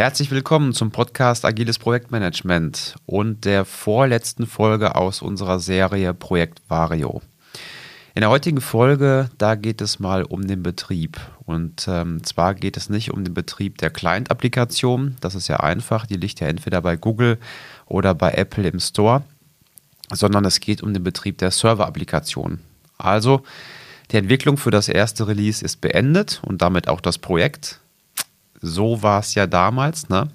Herzlich willkommen zum Podcast Agiles Projektmanagement und der vorletzten Folge aus unserer Serie Projekt Vario. In der heutigen Folge, da geht es mal um den Betrieb. Und ähm, zwar geht es nicht um den Betrieb der Client-Applikation. Das ist ja einfach. Die liegt ja entweder bei Google oder bei Apple im Store. Sondern es geht um den Betrieb der Server-Applikation. Also, die Entwicklung für das erste Release ist beendet und damit auch das Projekt so war es ja damals, ne?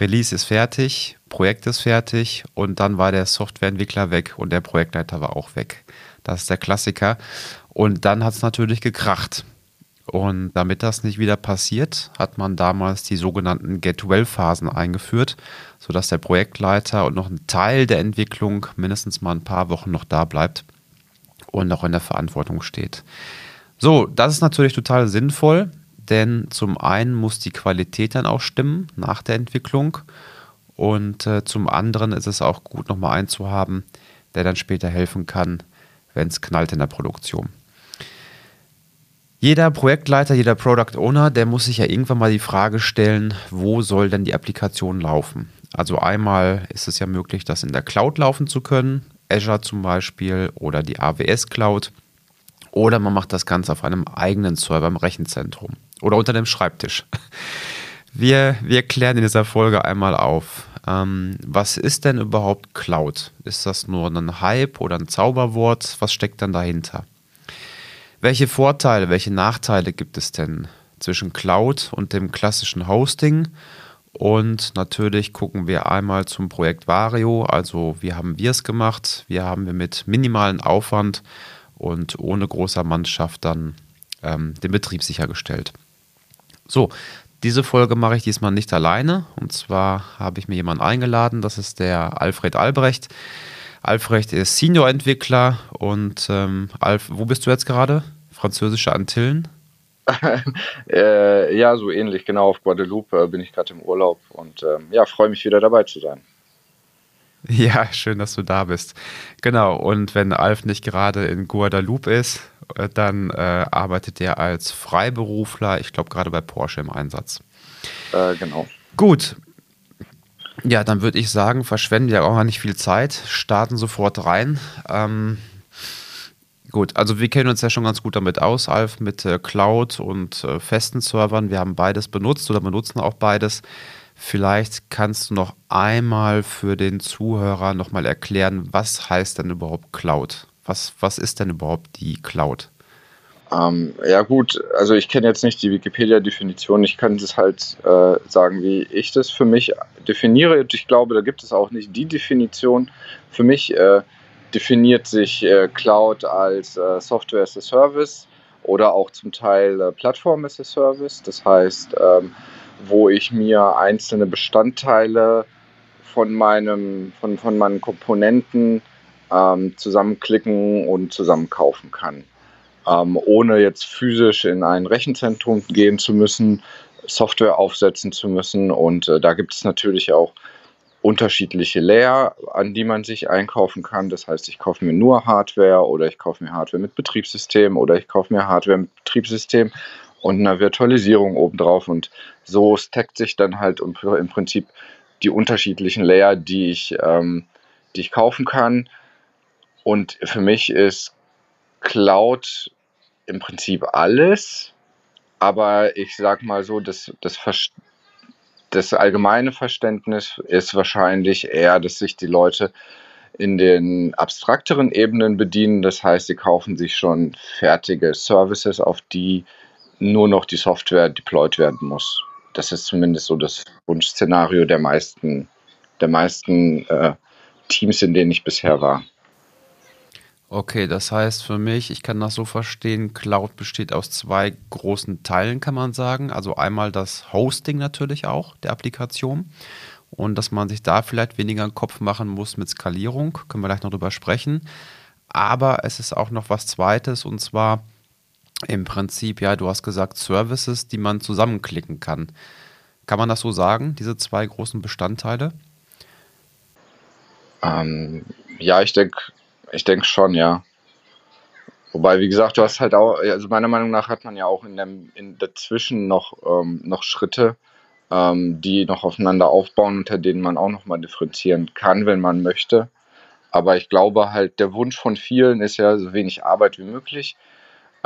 Release ist fertig, Projekt ist fertig und dann war der Softwareentwickler weg und der Projektleiter war auch weg. Das ist der Klassiker. Und dann hat es natürlich gekracht. Und damit das nicht wieder passiert, hat man damals die sogenannten Get-Well-Phasen eingeführt, sodass der Projektleiter und noch ein Teil der Entwicklung mindestens mal ein paar Wochen noch da bleibt und noch in der Verantwortung steht. So, das ist natürlich total sinnvoll, denn zum einen muss die Qualität dann auch stimmen nach der Entwicklung und äh, zum anderen ist es auch gut, nochmal einen zu haben, der dann später helfen kann, wenn es knallt in der Produktion. Jeder Projektleiter, jeder Product Owner, der muss sich ja irgendwann mal die Frage stellen, wo soll denn die Applikation laufen? Also einmal ist es ja möglich, das in der Cloud laufen zu können, Azure zum Beispiel oder die AWS Cloud. Oder man macht das Ganze auf einem eigenen Server im Rechenzentrum oder unter dem Schreibtisch. Wir, wir klären in dieser Folge einmal auf, ähm, was ist denn überhaupt Cloud? Ist das nur ein Hype oder ein Zauberwort? Was steckt dann dahinter? Welche Vorteile, welche Nachteile gibt es denn zwischen Cloud und dem klassischen Hosting? Und natürlich gucken wir einmal zum Projekt Vario. Also wie haben wir es gemacht? Wie haben wir mit minimalen Aufwand und ohne großer Mannschaft dann ähm, den Betrieb sichergestellt. So, diese Folge mache ich diesmal nicht alleine. Und zwar habe ich mir jemanden eingeladen, das ist der Alfred Albrecht. Alfred ist Senior-Entwickler und ähm, Alf, wo bist du jetzt gerade? Französische Antillen? äh, ja, so ähnlich, genau. Auf Guadeloupe äh, bin ich gerade im Urlaub und ähm, ja, freue mich wieder dabei zu sein. Ja, schön, dass du da bist. Genau, und wenn Alf nicht gerade in Guadeloupe ist, äh, dann äh, arbeitet er als Freiberufler, ich glaube gerade bei Porsche im Einsatz. Äh, genau. Gut. Ja, dann würde ich sagen, verschwenden wir auch nicht viel Zeit, starten sofort rein. Ähm, gut, also wir kennen uns ja schon ganz gut damit aus, Alf, mit äh, Cloud und äh, festen Servern. Wir haben beides benutzt oder benutzen auch beides. Vielleicht kannst du noch einmal für den Zuhörer nochmal erklären, was heißt denn überhaupt Cloud? Was, was ist denn überhaupt die Cloud? Ähm, ja gut, also ich kenne jetzt nicht die Wikipedia-Definition, ich kann es halt äh, sagen, wie ich das für mich definiere. Ich glaube, da gibt es auch nicht die Definition. Für mich äh, definiert sich äh, Cloud als äh, Software as a Service oder auch zum Teil äh, Plattform as a Service. Das heißt, ähm, wo ich mir einzelne Bestandteile von, meinem, von, von meinen Komponenten ähm, zusammenklicken und zusammenkaufen kann. Ähm, ohne jetzt physisch in ein Rechenzentrum gehen zu müssen, Software aufsetzen zu müssen. Und äh, da gibt es natürlich auch unterschiedliche Layer, an die man sich einkaufen kann. Das heißt, ich kaufe mir nur Hardware oder ich kaufe mir Hardware mit Betriebssystem oder ich kaufe mir Hardware mit Betriebssystem und einer Virtualisierung obendrauf. Und so stackt sich dann halt im Prinzip die unterschiedlichen Layer, die ich, ähm, die ich kaufen kann. Und für mich ist Cloud im Prinzip alles, aber ich sag mal so, das, das, das allgemeine Verständnis ist wahrscheinlich eher, dass sich die Leute in den abstrakteren Ebenen bedienen. Das heißt, sie kaufen sich schon fertige Services, auf die nur noch die Software deployed werden muss. Das ist zumindest so das Wunschszenario der meisten, der meisten äh, Teams, in denen ich bisher war. Okay, das heißt für mich, ich kann das so verstehen, Cloud besteht aus zwei großen Teilen, kann man sagen. Also einmal das Hosting natürlich auch der Applikation und dass man sich da vielleicht weniger einen Kopf machen muss mit Skalierung, können wir gleich noch drüber sprechen. Aber es ist auch noch was Zweites und zwar im Prinzip, ja, du hast gesagt, Services, die man zusammenklicken kann. Kann man das so sagen, diese zwei großen Bestandteile? Ähm, ja, ich denke ich denk schon, ja. Wobei, wie gesagt, du hast halt auch, also meiner Meinung nach hat man ja auch in dem in dazwischen noch, ähm, noch Schritte, ähm, die noch aufeinander aufbauen, unter denen man auch nochmal differenzieren kann, wenn man möchte. Aber ich glaube halt, der Wunsch von vielen ist ja, so wenig Arbeit wie möglich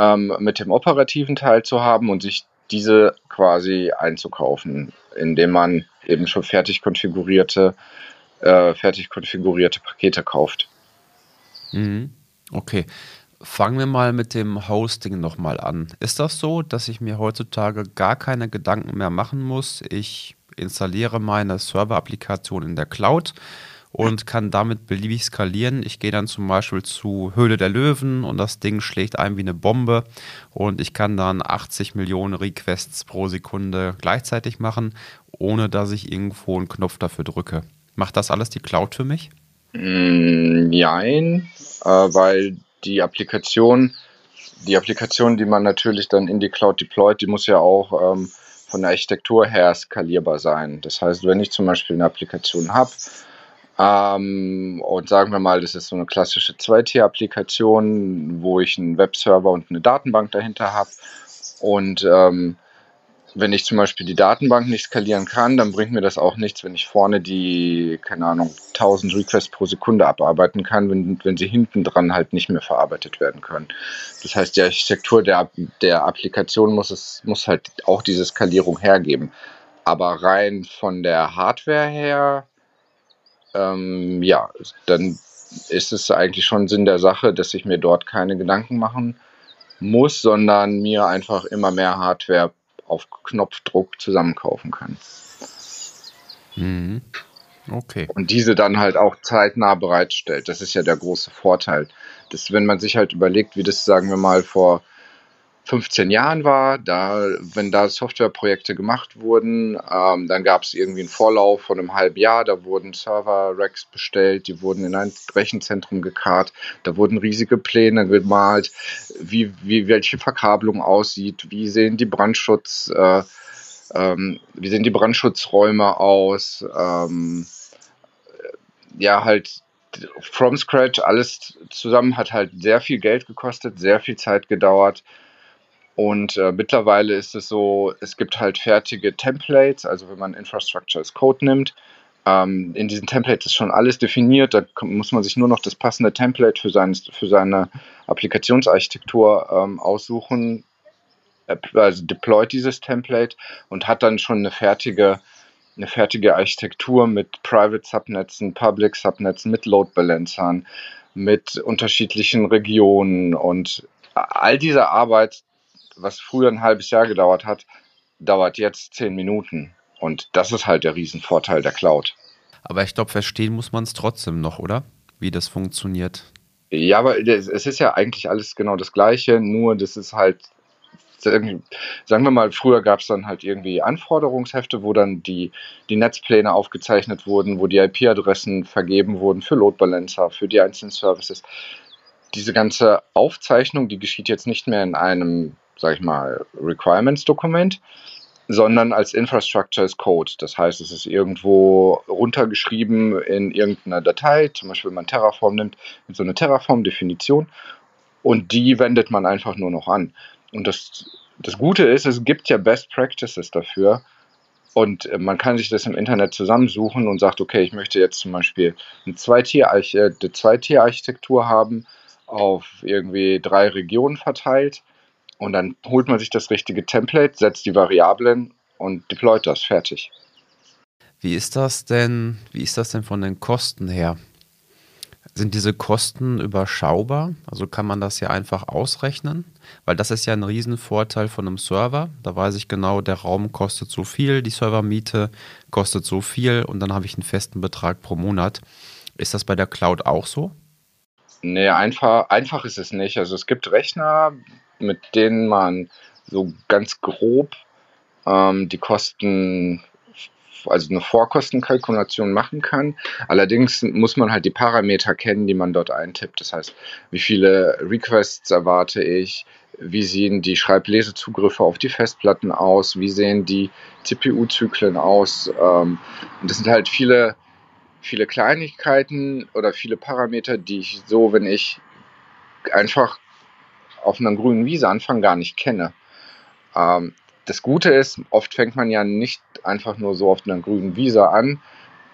ähm, mit dem operativen Teil zu haben und sich diese quasi einzukaufen, indem man eben schon fertig konfigurierte, äh, fertig konfigurierte Pakete kauft. Mhm. Okay. Fangen wir mal mit dem Hosting nochmal an. Ist das so, dass ich mir heutzutage gar keine Gedanken mehr machen muss? Ich installiere meine Server-Applikation in der Cloud und kann damit beliebig skalieren. Ich gehe dann zum Beispiel zu Höhle der Löwen und das Ding schlägt ein wie eine Bombe und ich kann dann 80 Millionen Requests pro Sekunde gleichzeitig machen, ohne dass ich irgendwo einen Knopf dafür drücke. Macht das alles die Cloud für mich? Nein, äh, weil die Applikation, die Applikation, die man natürlich dann in die Cloud deployt, die muss ja auch ähm, von der Architektur her skalierbar sein. Das heißt, wenn ich zum Beispiel eine Applikation habe ähm, und sagen wir mal, das ist so eine klassische 2Tier-Applikation, wo ich einen Webserver und eine Datenbank dahinter habe und ähm, wenn ich zum Beispiel die Datenbank nicht skalieren kann, dann bringt mir das auch nichts, wenn ich vorne die, keine Ahnung, 1000 Requests pro Sekunde abarbeiten kann, wenn, wenn sie hinten dran halt nicht mehr verarbeitet werden können. Das heißt, die Architektur der, der Applikation muss es, muss halt auch diese Skalierung hergeben. Aber rein von der Hardware her, ähm, ja, dann ist es eigentlich schon Sinn der Sache, dass ich mir dort keine Gedanken machen muss, sondern mir einfach immer mehr Hardware auf Knopfdruck zusammenkaufen kann. Mhm. Okay. Und diese dann halt auch zeitnah bereitstellt. Das ist ja der große Vorteil. Dass, wenn man sich halt überlegt, wie das, sagen wir mal, vor 15 Jahren war, da, wenn da Softwareprojekte gemacht wurden, ähm, dann gab es irgendwie einen Vorlauf von einem halben Jahr, da wurden Server-Racks bestellt, die wurden in ein Rechenzentrum gekarrt, da wurden riesige Pläne gemalt, wie, wie welche Verkabelung aussieht, wie sehen die Brandschutz, äh, ähm, wie sehen die Brandschutzräume aus, ähm, ja, halt from scratch, alles zusammen hat halt sehr viel Geld gekostet, sehr viel Zeit gedauert. Und äh, mittlerweile ist es so, es gibt halt fertige Templates, also wenn man Infrastructure as Code nimmt. Ähm, in diesen Templates ist schon alles definiert, da muss man sich nur noch das passende Template für, sein, für seine Applikationsarchitektur ähm, aussuchen, also deployt dieses Template und hat dann schon eine fertige, eine fertige Architektur mit Private Subnetzen, Public Subnetzen, mit Load Balancern, mit unterschiedlichen Regionen und all diese Arbeit was früher ein halbes Jahr gedauert hat, dauert jetzt zehn Minuten. Und das ist halt der Riesenvorteil der Cloud. Aber ich glaube, verstehen muss man es trotzdem noch, oder? Wie das funktioniert. Ja, aber es ist ja eigentlich alles genau das Gleiche, nur das ist halt, sagen wir mal, früher gab es dann halt irgendwie Anforderungshefte, wo dann die, die Netzpläne aufgezeichnet wurden, wo die IP-Adressen vergeben wurden für Load Balancer, für die einzelnen Services. Diese ganze Aufzeichnung, die geschieht jetzt nicht mehr in einem sage ich mal, Requirements-Dokument, sondern als Infrastructure as Code. Das heißt, es ist irgendwo runtergeschrieben in irgendeiner Datei, zum Beispiel wenn man Terraform nimmt, mit so einer Terraform-Definition und die wendet man einfach nur noch an. Und das, das Gute ist, es gibt ja Best Practices dafür. Und man kann sich das im Internet zusammensuchen und sagt, okay, ich möchte jetzt zum Beispiel eine Zweitier-Architektur haben, auf irgendwie drei Regionen verteilt und dann holt man sich das richtige Template, setzt die Variablen und deployt das fertig. Wie ist das denn, wie ist das denn von den Kosten her? Sind diese Kosten überschaubar? Also kann man das ja einfach ausrechnen? Weil das ist ja ein Riesenvorteil von einem Server. Da weiß ich genau, der Raum kostet so viel, die Servermiete kostet so viel und dann habe ich einen festen Betrag pro Monat. Ist das bei der Cloud auch so? Nee, einfach, einfach ist es nicht. Also es gibt Rechner, mit denen man so ganz grob ähm, die Kosten, also eine Vorkostenkalkulation machen kann. Allerdings muss man halt die Parameter kennen, die man dort eintippt. Das heißt, wie viele Requests erwarte ich, wie sehen die Schreiblesezugriffe auf die Festplatten aus, wie sehen die CPU-Zyklen aus. Ähm, und das sind halt viele, viele Kleinigkeiten oder viele Parameter, die ich so, wenn ich einfach auf einer grünen Wiese anfangen, gar nicht kenne. Ähm, das Gute ist, oft fängt man ja nicht einfach nur so auf einer grünen Wiese an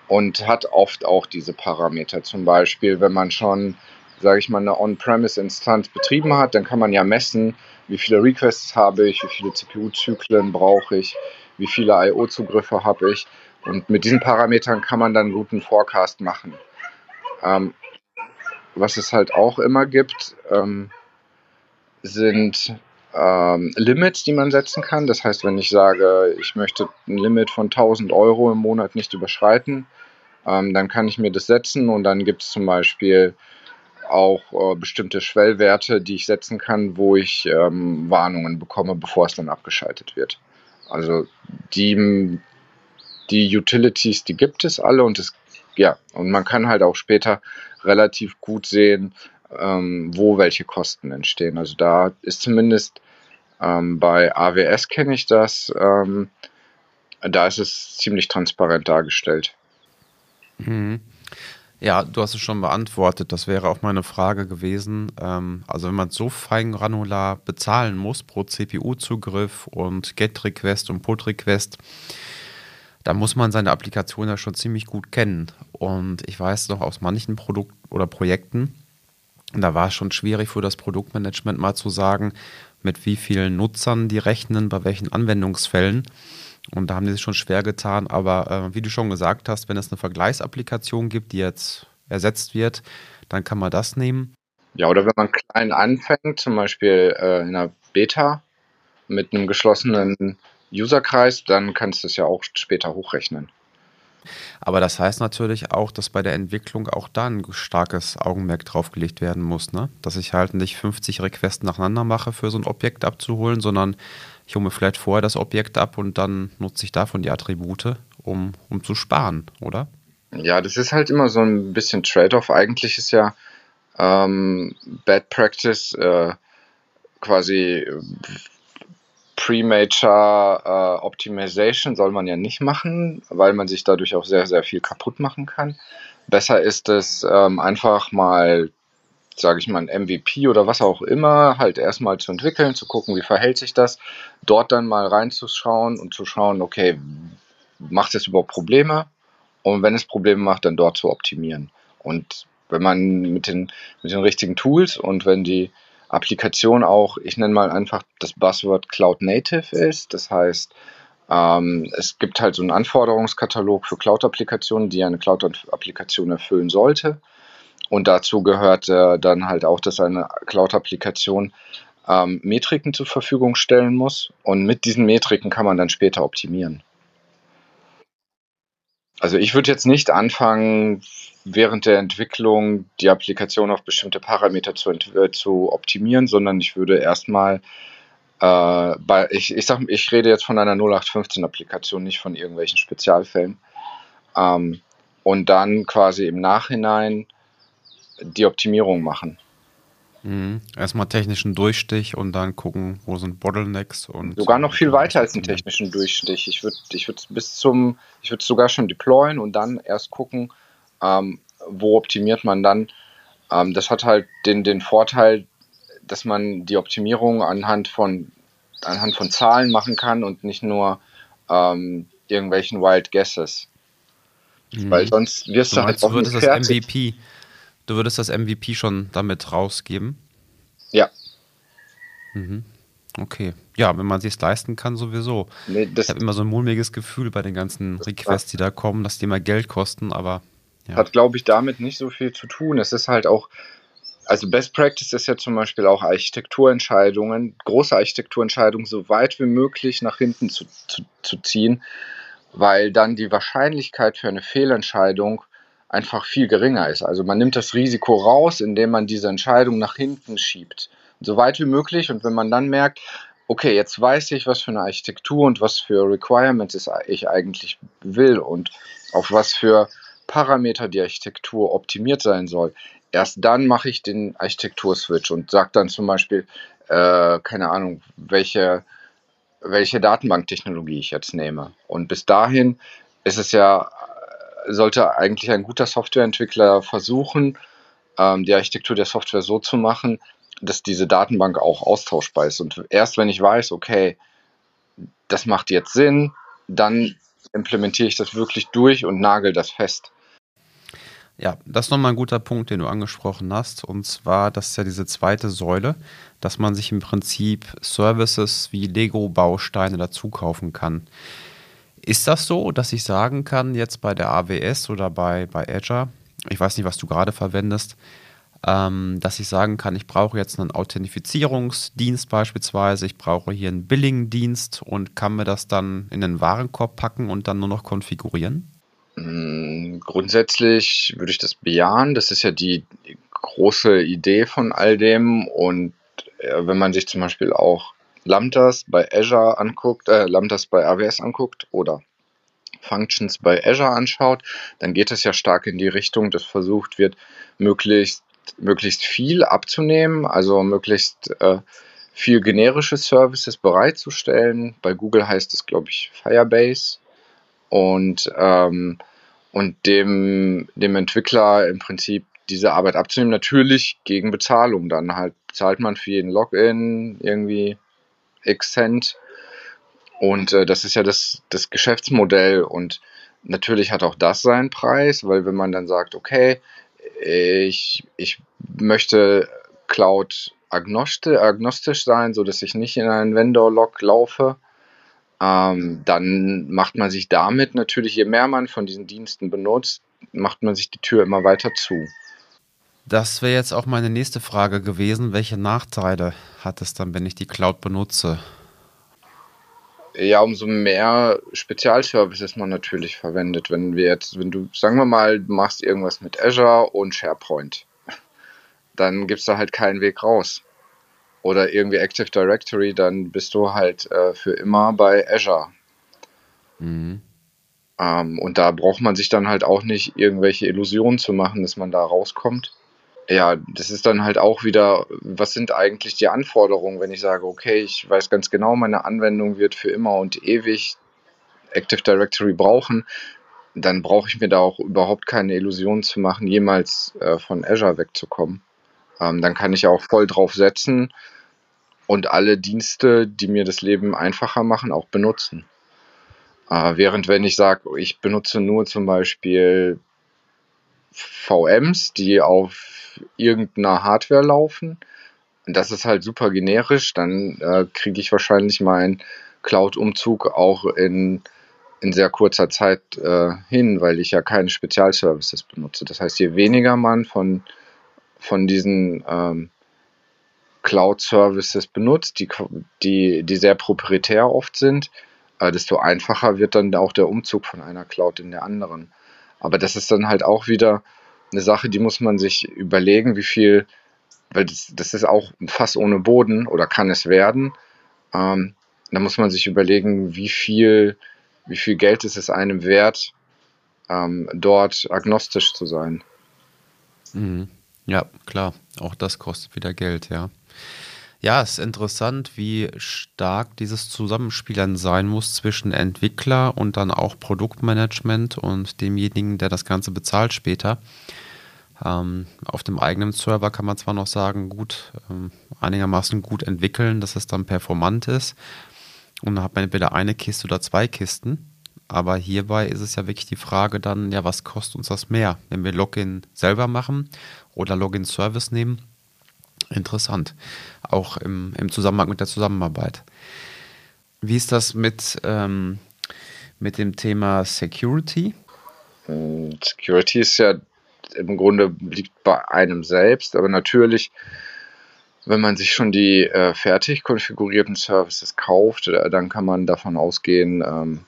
und hat oft auch diese Parameter. Zum Beispiel, wenn man schon, sage ich mal, eine On-Premise-Instanz betrieben hat, dann kann man ja messen, wie viele Requests habe ich, wie viele CPU-Zyklen brauche ich, wie viele I.O.-Zugriffe habe ich. Und mit diesen Parametern kann man dann guten Forecast machen. Ähm, was es halt auch immer gibt, ähm, sind ähm, Limits, die man setzen kann. Das heißt, wenn ich sage, ich möchte ein Limit von 1000 Euro im Monat nicht überschreiten, ähm, dann kann ich mir das setzen und dann gibt es zum Beispiel auch äh, bestimmte Schwellwerte, die ich setzen kann, wo ich ähm, Warnungen bekomme, bevor es dann abgeschaltet wird. Also die, die Utilities, die gibt es alle und es ja, und man kann halt auch später relativ gut sehen, ähm, wo welche Kosten entstehen. Also da ist zumindest ähm, bei AWS kenne ich das, ähm, da ist es ziemlich transparent dargestellt. Mhm. Ja, du hast es schon beantwortet. Das wäre auch meine Frage gewesen. Ähm, also wenn man so fein granular bezahlen muss pro CPU-Zugriff und GET-Request und PUT-Request, da muss man seine Applikation ja schon ziemlich gut kennen. Und ich weiß noch aus manchen Produkten oder Projekten, da war es schon schwierig für das Produktmanagement mal zu sagen, mit wie vielen Nutzern die rechnen, bei welchen Anwendungsfällen. Und da haben die sich schon schwer getan. Aber äh, wie du schon gesagt hast, wenn es eine Vergleichsapplikation gibt, die jetzt ersetzt wird, dann kann man das nehmen. Ja, oder wenn man klein anfängt, zum Beispiel äh, in einer Beta mit einem geschlossenen Userkreis, dann kannst du es ja auch später hochrechnen. Aber das heißt natürlich auch, dass bei der Entwicklung auch da ein starkes Augenmerk drauf gelegt werden muss, ne? Dass ich halt nicht 50 Requests nacheinander mache für so ein Objekt abzuholen, sondern ich hole mir vielleicht vorher das Objekt ab und dann nutze ich davon die Attribute, um, um zu sparen, oder? Ja, das ist halt immer so ein bisschen Trade-off. Eigentlich ist ja ähm, Bad Practice äh, quasi Pre-Major äh, Optimization soll man ja nicht machen, weil man sich dadurch auch sehr, sehr viel kaputt machen kann. Besser ist es ähm, einfach mal, sage ich mal, ein MVP oder was auch immer, halt erstmal zu entwickeln, zu gucken, wie verhält sich das, dort dann mal reinzuschauen und zu schauen, okay, macht es überhaupt Probleme? Und wenn es Probleme macht, dann dort zu optimieren. Und wenn man mit den, mit den richtigen Tools und wenn die Applikation auch, ich nenne mal einfach das Buzzword Cloud Native ist. Das heißt, ähm, es gibt halt so einen Anforderungskatalog für Cloud-Applikationen, die eine Cloud-Applikation erfüllen sollte. Und dazu gehört äh, dann halt auch, dass eine Cloud-Applikation ähm, Metriken zur Verfügung stellen muss. Und mit diesen Metriken kann man dann später optimieren. Also ich würde jetzt nicht anfangen, während der Entwicklung die Applikation auf bestimmte Parameter zu, äh, zu optimieren, sondern ich würde erstmal äh, bei, ich, ich sag, ich rede jetzt von einer 0815-Applikation, nicht von irgendwelchen Spezialfällen. Ähm, und dann quasi im Nachhinein die Optimierung machen. Mhm. Erstmal technischen Durchstich und dann gucken, wo sind Bottlenecks und. Sogar noch viel weiter als einen technischen Durchstich. Ich würde ich würd bis zum, ich würde sogar schon deployen und dann erst gucken, ähm, wo optimiert man dann. Ähm, das hat halt den, den Vorteil, dass man die Optimierung anhand von, anhand von Zahlen machen kann und nicht nur ähm, irgendwelchen Wild Guesses. Mhm. Weil sonst wirst du, du halt auch nicht das fertig. MVP, du würdest das MVP schon damit rausgeben? Ja. Mhm. Okay. Ja, wenn man sich leisten kann, sowieso. Nee, ich habe immer so ein mulmiges Gefühl bei den ganzen Requests, die da kommen, dass die immer Geld kosten, aber ja. Hat, glaube ich, damit nicht so viel zu tun. Es ist halt auch, also Best Practice ist ja zum Beispiel auch Architekturentscheidungen, große Architekturentscheidungen so weit wie möglich nach hinten zu, zu, zu ziehen, weil dann die Wahrscheinlichkeit für eine Fehlentscheidung einfach viel geringer ist. Also man nimmt das Risiko raus, indem man diese Entscheidung nach hinten schiebt. So weit wie möglich. Und wenn man dann merkt, okay, jetzt weiß ich, was für eine Architektur und was für Requirements ich eigentlich will und auf was für Parameter die Architektur optimiert sein soll, erst dann mache ich den Architektur-Switch und sage dann zum Beispiel, äh, keine Ahnung, welche, welche Datenbanktechnologie ich jetzt nehme. Und bis dahin ist es ja, sollte eigentlich ein guter Softwareentwickler versuchen, ähm, die Architektur der Software so zu machen, dass diese Datenbank auch austauschbar ist. Und erst wenn ich weiß, okay, das macht jetzt Sinn, dann implementiere ich das wirklich durch und nagel das fest. Ja, das ist nochmal ein guter Punkt, den du angesprochen hast. Und zwar, das ist ja diese zweite Säule, dass man sich im Prinzip Services wie Lego-Bausteine dazu kaufen kann. Ist das so, dass ich sagen kann, jetzt bei der AWS oder bei, bei Azure, ich weiß nicht, was du gerade verwendest, ähm, dass ich sagen kann, ich brauche jetzt einen Authentifizierungsdienst beispielsweise, ich brauche hier einen Billing-Dienst und kann mir das dann in den Warenkorb packen und dann nur noch konfigurieren? Hm, grundsätzlich würde ich das bejahen. Das ist ja die große Idee von all dem. Und äh, wenn man sich zum Beispiel auch Lambdas bei Azure anguckt, äh, Lambdas bei AWS anguckt oder Functions bei Azure anschaut, dann geht es ja stark in die Richtung, dass versucht wird, möglichst, möglichst viel abzunehmen, also möglichst äh, viel generische Services bereitzustellen. Bei Google heißt es, glaube ich, Firebase. Und ähm, und dem, dem Entwickler im Prinzip diese Arbeit abzunehmen, natürlich gegen Bezahlung. Dann halt zahlt man für jeden Login irgendwie X Cent. Und äh, das ist ja das, das Geschäftsmodell. Und natürlich hat auch das seinen Preis, weil wenn man dann sagt, okay, ich, ich möchte Cloud agnostisch, agnostisch sein, sodass ich nicht in einen Vendor-Log laufe, ähm, dann macht man sich damit natürlich, je mehr man von diesen Diensten benutzt, macht man sich die Tür immer weiter zu. Das wäre jetzt auch meine nächste Frage gewesen. Welche Nachteile hat es dann, wenn ich die Cloud benutze? Ja, umso mehr Spezialservices man natürlich verwendet. Wenn wir jetzt, wenn du, sagen wir mal, du machst irgendwas mit Azure und SharePoint, dann gibt es da halt keinen Weg raus oder irgendwie Active Directory, dann bist du halt äh, für immer bei Azure. Mhm. Ähm, und da braucht man sich dann halt auch nicht irgendwelche Illusionen zu machen, dass man da rauskommt. Ja, das ist dann halt auch wieder, was sind eigentlich die Anforderungen, wenn ich sage, okay, ich weiß ganz genau, meine Anwendung wird für immer und ewig Active Directory brauchen, dann brauche ich mir da auch überhaupt keine Illusionen zu machen, jemals äh, von Azure wegzukommen. Ähm, dann kann ich auch voll drauf setzen und alle Dienste, die mir das Leben einfacher machen, auch benutzen. Äh, während wenn ich sage, ich benutze nur zum Beispiel VMs, die auf irgendeiner Hardware laufen, und das ist halt super generisch, dann äh, kriege ich wahrscheinlich meinen Cloud-Umzug auch in, in sehr kurzer Zeit äh, hin, weil ich ja keine Spezialservices benutze. Das heißt, je weniger man von, von diesen ähm, Cloud-Services benutzt, die, die, die sehr proprietär oft sind, äh, desto einfacher wird dann auch der Umzug von einer Cloud in der anderen. Aber das ist dann halt auch wieder eine Sache, die muss man sich überlegen, wie viel, weil das, das ist auch Fass ohne Boden oder kann es werden. Ähm, da muss man sich überlegen, wie viel, wie viel Geld ist es einem wert, ähm, dort agnostisch zu sein. Mhm. Ja, klar. Auch das kostet wieder Geld, ja. Ja, es ist interessant, wie stark dieses Zusammenspiel dann sein muss zwischen Entwickler und dann auch Produktmanagement und demjenigen, der das Ganze bezahlt später. Ähm, auf dem eigenen Server kann man zwar noch sagen, gut, ähm, einigermaßen gut entwickeln, dass es dann performant ist. Und dann hat man entweder eine Kiste oder zwei Kisten. Aber hierbei ist es ja wirklich die Frage dann, ja, was kostet uns das mehr, wenn wir Login selber machen oder Login-Service nehmen? Interessant. Auch im, im Zusammenhang mit der Zusammenarbeit. Wie ist das mit, ähm, mit dem Thema Security? Hm, Security ist ja im Grunde liegt bei einem selbst, aber natürlich, wenn man sich schon die äh, fertig konfigurierten Services kauft, äh, dann kann man davon ausgehen, ähm,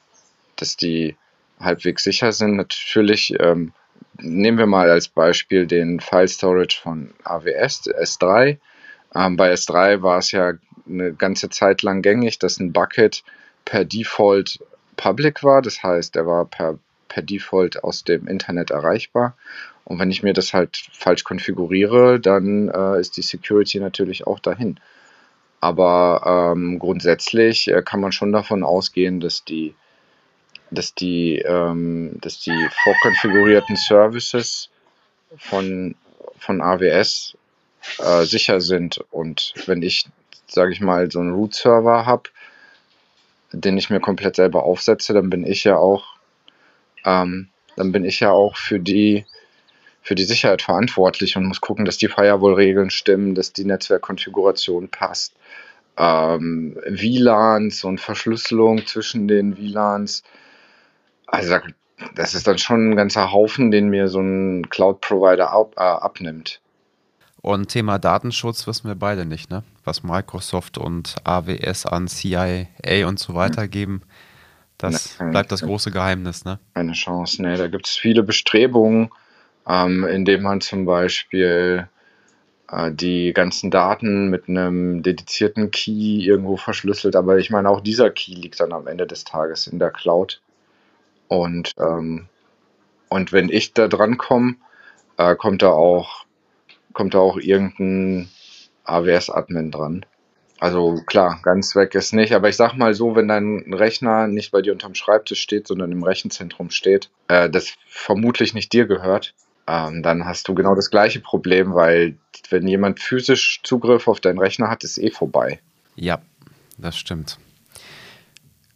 dass die halbwegs sicher sind. Natürlich ähm, nehmen wir mal als Beispiel den File Storage von AWS, S3. Ähm, bei S3 war es ja eine ganze Zeit lang gängig, dass ein Bucket per Default public war. Das heißt, er war per, per Default aus dem Internet erreichbar. Und wenn ich mir das halt falsch konfiguriere, dann äh, ist die Security natürlich auch dahin. Aber ähm, grundsätzlich äh, kann man schon davon ausgehen, dass die dass die, ähm, dass die vorkonfigurierten Services von, von AWS äh, sicher sind. Und wenn ich, sage ich mal, so einen Root-Server habe, den ich mir komplett selber aufsetze, dann bin ich ja auch, ähm, dann bin ich ja auch für die, für die Sicherheit verantwortlich und muss gucken, dass die Firewall-Regeln stimmen, dass die Netzwerkkonfiguration passt, ähm, WLANs und Verschlüsselung zwischen den WLANs. Also das ist dann schon ein ganzer Haufen, den mir so ein Cloud-Provider ab, äh, abnimmt. Und Thema Datenschutz wissen wir beide nicht, ne? Was Microsoft und AWS an CIA und so weiter geben. Das Nein, bleibt das große Geheimnis, ne? Eine Chance, ne? Da gibt es viele Bestrebungen, ähm, indem man zum Beispiel äh, die ganzen Daten mit einem dedizierten Key irgendwo verschlüsselt. Aber ich meine, auch dieser Key liegt dann am Ende des Tages in der Cloud. Und, ähm, und wenn ich da dran komme, äh, kommt da auch kommt da auch irgendein AWS-Admin dran. Also klar, ganz weg ist nicht. Aber ich sag mal so, wenn dein Rechner nicht bei dir unterm Schreibtisch steht, sondern im Rechenzentrum steht, äh, das vermutlich nicht dir gehört, ähm, dann hast du genau das gleiche Problem, weil wenn jemand physisch Zugriff auf deinen Rechner hat, ist eh vorbei. Ja, das stimmt.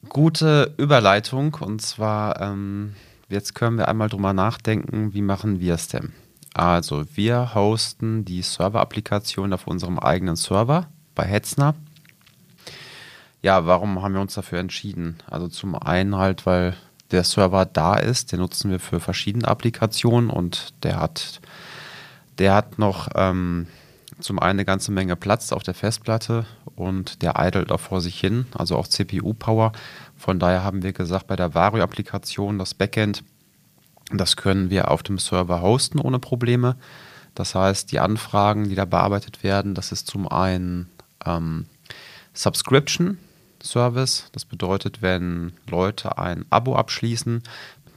Gute Überleitung und zwar, ähm, jetzt können wir einmal drüber nachdenken, wie machen wir es denn? Also wir hosten die Server-Applikation auf unserem eigenen Server bei Hetzner. Ja, warum haben wir uns dafür entschieden? Also zum einen halt, weil der Server da ist, den nutzen wir für verschiedene Applikationen und der hat, der hat noch ähm, zum einen eine ganze Menge Platz auf der Festplatte und der idelt auch vor sich hin, also auch CPU-Power. Von daher haben wir gesagt, bei der Vario-Applikation, das Backend, das können wir auf dem Server hosten ohne Probleme. Das heißt, die Anfragen, die da bearbeitet werden, das ist zum einen ähm, Subscription Service. Das bedeutet, wenn Leute ein Abo abschließen,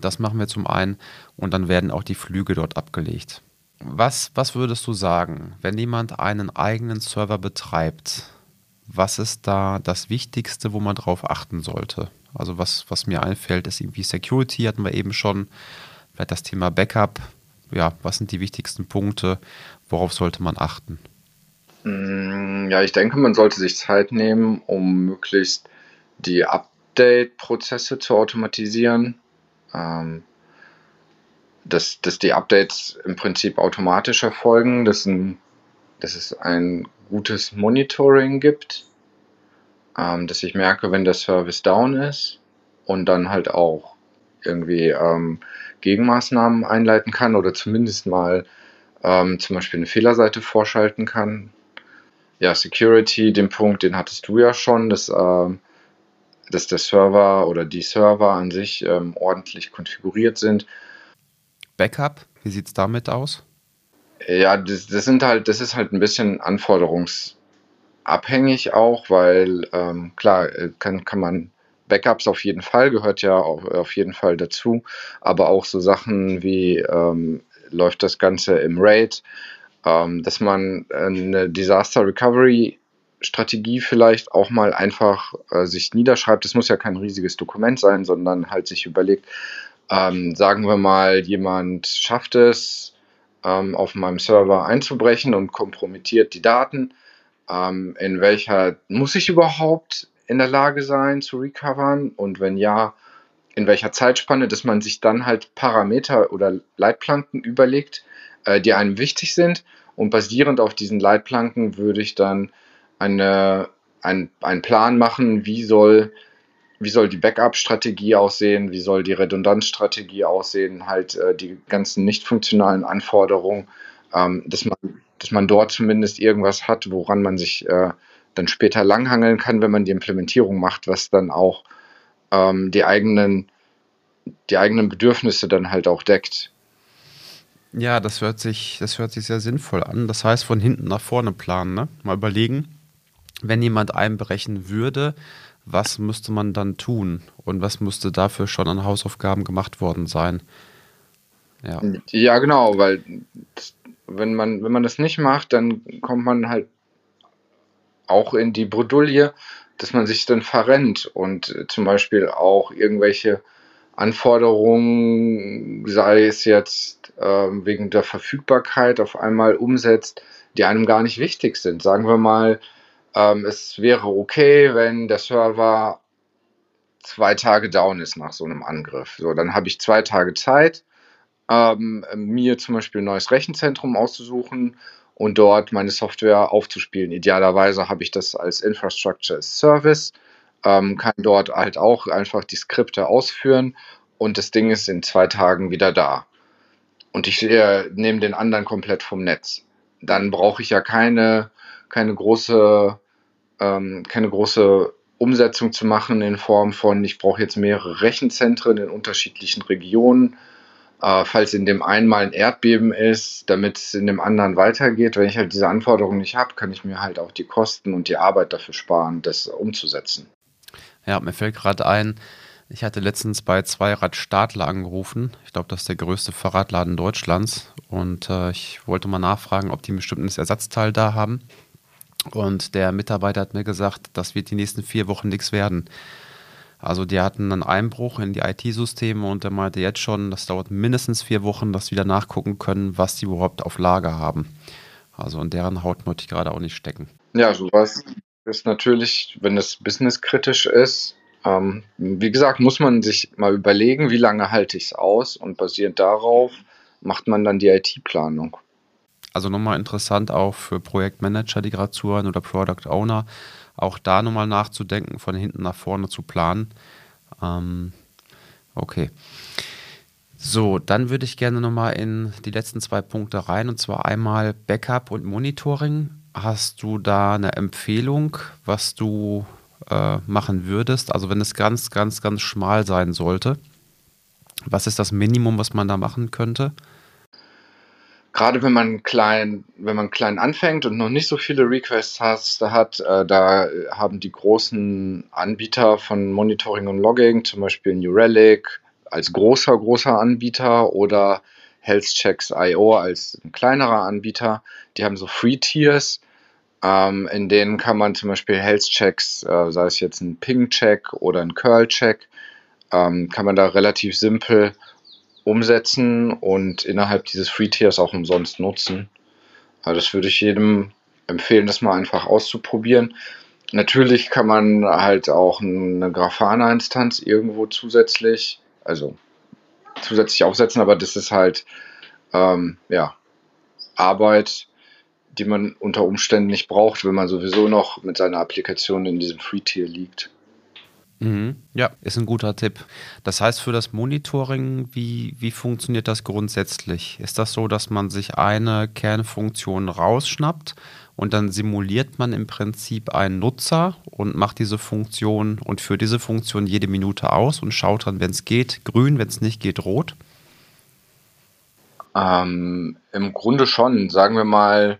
das machen wir zum einen und dann werden auch die Flüge dort abgelegt. Was, was würdest du sagen, wenn jemand einen eigenen Server betreibt? Was ist da das Wichtigste, wo man drauf achten sollte? Also was, was mir einfällt, ist irgendwie Security, hatten wir eben schon. Vielleicht das Thema Backup. Ja, was sind die wichtigsten Punkte? Worauf sollte man achten? Mm, ja, ich denke, man sollte sich Zeit nehmen, um möglichst die Update-Prozesse zu automatisieren. Ähm, dass, dass die Updates im Prinzip automatisch erfolgen, dass, ein, dass es ein gutes Monitoring gibt, ähm, dass ich merke, wenn der Service down ist und dann halt auch irgendwie ähm, Gegenmaßnahmen einleiten kann oder zumindest mal ähm, zum Beispiel eine Fehlerseite vorschalten kann. Ja, Security, den Punkt, den hattest du ja schon, dass, ähm, dass der Server oder die Server an sich ähm, ordentlich konfiguriert sind. Backup, wie sieht es damit aus? Ja, das, das, sind halt, das ist halt ein bisschen anforderungsabhängig auch, weil ähm, klar, äh, kann, kann man Backups auf jeden Fall, gehört ja auf, auf jeden Fall dazu, aber auch so Sachen wie ähm, läuft das Ganze im RAID, ähm, dass man eine Disaster Recovery Strategie vielleicht auch mal einfach äh, sich niederschreibt. Das muss ja kein riesiges Dokument sein, sondern halt sich überlegt, ähm, sagen wir mal, jemand schafft es, ähm, auf meinem Server einzubrechen und kompromittiert die Daten. Ähm, in welcher muss ich überhaupt in der Lage sein zu recovern und wenn ja, in welcher Zeitspanne, dass man sich dann halt Parameter oder Leitplanken überlegt, äh, die einem wichtig sind und basierend auf diesen Leitplanken würde ich dann eine, ein, einen Plan machen, wie soll, wie soll die Backup-Strategie aussehen, wie soll die Redundanzstrategie aussehen, halt äh, die ganzen nicht funktionalen Anforderungen, ähm, dass, man, dass man dort zumindest irgendwas hat, woran man sich äh, dann später langhangeln kann, wenn man die Implementierung macht, was dann auch ähm, die eigenen die eigenen Bedürfnisse dann halt auch deckt. Ja, das hört sich, das hört sich sehr sinnvoll an. Das heißt, von hinten nach vorne planen, ne? Mal überlegen, wenn jemand einbrechen würde, was müsste man dann tun und was müsste dafür schon an Hausaufgaben gemacht worden sein? Ja, ja genau, weil wenn man, wenn man das nicht macht, dann kommt man halt auch in die Bredouille, dass man sich dann verrennt und zum Beispiel auch irgendwelche Anforderungen, sei es jetzt äh, wegen der Verfügbarkeit, auf einmal umsetzt, die einem gar nicht wichtig sind. Sagen wir mal, ähm, es wäre okay, wenn der Server zwei Tage down ist nach so einem Angriff. So, dann habe ich zwei Tage Zeit, ähm, mir zum Beispiel ein neues Rechenzentrum auszusuchen und dort meine Software aufzuspielen. Idealerweise habe ich das als Infrastructure as Service, ähm, kann dort halt auch einfach die Skripte ausführen und das Ding ist in zwei Tagen wieder da. Und ich äh, nehme den anderen komplett vom Netz. Dann brauche ich ja keine, keine große, ähm, keine große Umsetzung zu machen in Form von, ich brauche jetzt mehrere Rechenzentren in unterschiedlichen Regionen. Äh, falls in dem einen mal ein Erdbeben ist, damit es in dem anderen weitergeht. Wenn ich halt diese Anforderungen nicht habe, kann ich mir halt auch die Kosten und die Arbeit dafür sparen, das umzusetzen. Ja, mir fällt gerade ein, ich hatte letztens bei Zweirad Stadler angerufen. Ich glaube, das ist der größte Fahrradladen Deutschlands. Und äh, ich wollte mal nachfragen, ob die ein bestimmtes Ersatzteil da haben. Und der Mitarbeiter hat mir gesagt, das wird die nächsten vier Wochen nichts werden. Also die hatten einen Einbruch in die IT-Systeme und er meinte jetzt schon, das dauert mindestens vier Wochen, dass sie wieder nachgucken können, was die überhaupt auf Lager haben. Also in deren Haut möchte ich gerade auch nicht stecken. Ja, sowas ist natürlich, wenn es businesskritisch ist, ähm, wie gesagt, muss man sich mal überlegen, wie lange halte ich es aus und basierend darauf macht man dann die IT-Planung. Also nochmal interessant auch für Projektmanager, die gerade zuhören oder Product Owner, auch da nochmal nachzudenken, von hinten nach vorne zu planen. Ähm, okay. So, dann würde ich gerne nochmal in die letzten zwei Punkte rein, und zwar einmal Backup und Monitoring. Hast du da eine Empfehlung, was du äh, machen würdest? Also wenn es ganz, ganz, ganz schmal sein sollte, was ist das Minimum, was man da machen könnte? Gerade wenn man klein, wenn man klein anfängt und noch nicht so viele Requests hat, da, hat, äh, da haben die großen Anbieter von Monitoring und Logging, zum Beispiel New Relic als großer, großer Anbieter oder HealthChecks.io als ein kleinerer Anbieter, die haben so Free Tiers, ähm, in denen kann man zum Beispiel HealthChecks, äh, sei es jetzt ein Ping-Check oder ein Curl-Check, ähm, kann man da relativ simpel umsetzen und innerhalb dieses Free Tiers auch umsonst nutzen. Also das würde ich jedem empfehlen, das mal einfach auszuprobieren. Natürlich kann man halt auch eine Grafana-Instanz irgendwo zusätzlich, also zusätzlich aufsetzen, aber das ist halt ähm, ja, Arbeit, die man unter Umständen nicht braucht, wenn man sowieso noch mit seiner Applikation in diesem Free-Tier liegt. Mhm. Ja, ist ein guter Tipp. Das heißt, für das Monitoring, wie, wie funktioniert das grundsätzlich? Ist das so, dass man sich eine Kernfunktion rausschnappt und dann simuliert man im Prinzip einen Nutzer und macht diese Funktion und führt diese Funktion jede Minute aus und schaut dann, wenn es geht, grün, wenn es nicht geht, rot? Ähm, Im Grunde schon. Sagen wir mal,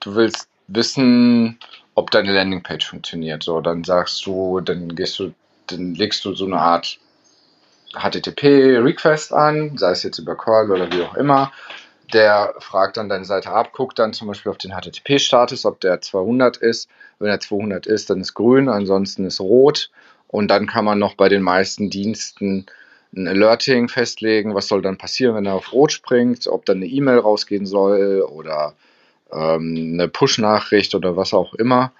du willst wissen, ob deine Landingpage funktioniert. So, dann sagst du, dann gehst du dann legst du so eine Art HTTP-Request an, sei es jetzt über Curl oder wie auch immer. Der fragt dann deine Seite ab, guckt dann zum Beispiel auf den HTTP-Status, ob der 200 ist. Wenn er 200 ist, dann ist grün, ansonsten ist rot. Und dann kann man noch bei den meisten Diensten ein Alerting festlegen, was soll dann passieren, wenn er auf Rot springt, ob dann eine E-Mail rausgehen soll oder ähm, eine Push-Nachricht oder was auch immer.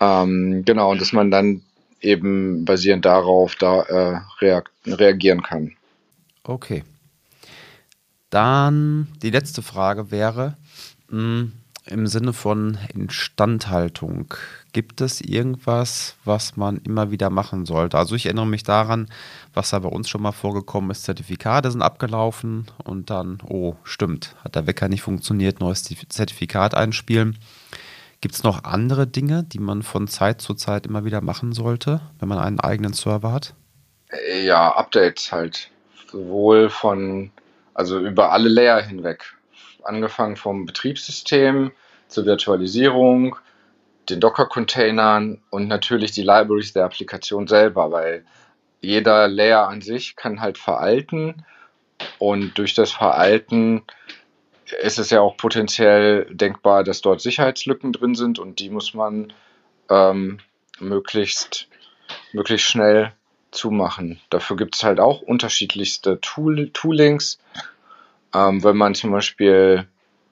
Ähm, genau, und dass man dann eben basierend darauf da äh, reag reagieren kann. Okay. Dann die letzte Frage wäre mh, hm, im Sinne von Instandhaltung. Gibt es irgendwas, was man immer wieder machen sollte? Also ich erinnere mich daran, was da bei uns schon mal vorgekommen ist. Zertifikate sind abgelaufen und dann, oh, stimmt, hat der Wecker nicht funktioniert, neues Zertifikat einspielen. Gibt es noch andere Dinge, die man von Zeit zu Zeit immer wieder machen sollte, wenn man einen eigenen Server hat? Ja, Updates halt. Sowohl von, also über alle Layer hinweg. Angefangen vom Betriebssystem zur Virtualisierung, den Docker-Containern und natürlich die Libraries der Applikation selber, weil jeder Layer an sich kann halt veralten und durch das Veralten ist es ja auch potenziell denkbar, dass dort Sicherheitslücken drin sind und die muss man ähm, möglichst, möglichst schnell zumachen. Dafür gibt es halt auch unterschiedlichste Tool Toolings. Ähm, wenn man zum Beispiel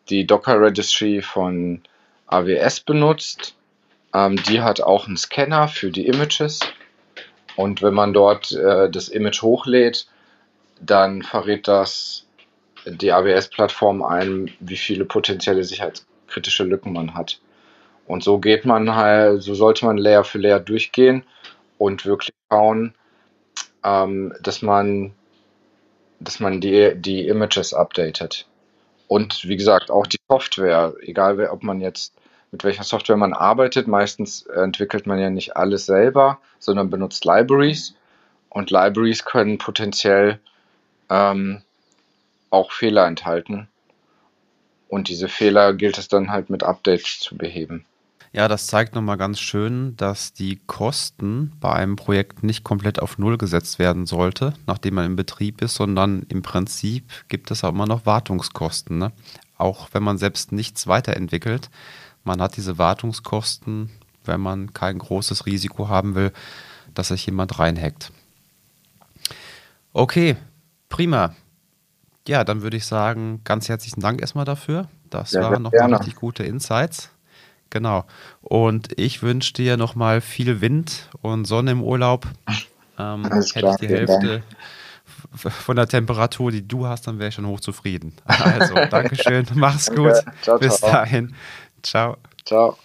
die Docker Registry von AWS benutzt, ähm, die hat auch einen Scanner für die Images. Und wenn man dort äh, das Image hochlädt, dann verrät das die AWS-Plattform einem, wie viele potenzielle sicherheitskritische Lücken man hat. Und so geht man halt, so sollte man Layer für Layer durchgehen und wirklich schauen, ähm, dass man, dass man die, die Images updatet. Und wie gesagt, auch die Software, egal ob man jetzt mit welcher Software man arbeitet, meistens entwickelt man ja nicht alles selber, sondern benutzt Libraries. Und Libraries können potenziell ähm, auch Fehler enthalten. Und diese Fehler gilt es dann halt mit Updates zu beheben. Ja, das zeigt nochmal ganz schön, dass die Kosten bei einem Projekt nicht komplett auf Null gesetzt werden sollte, nachdem man im Betrieb ist, sondern im Prinzip gibt es auch immer noch Wartungskosten. Ne? Auch wenn man selbst nichts weiterentwickelt, man hat diese Wartungskosten, wenn man kein großes Risiko haben will, dass sich jemand reinhackt. Okay, prima. Ja, dann würde ich sagen, ganz herzlichen Dank erstmal dafür. Das ja, waren nochmal richtig gute Insights. Genau. Und ich wünsche dir nochmal viel Wind und Sonne im Urlaub. Ähm, Alles hätte ich die Hälfte von der Temperatur, die du hast, dann wäre ich schon hochzufrieden. Also, Dankeschön, mach's gut. Ciao, Bis ciao. dahin. Ciao. Ciao.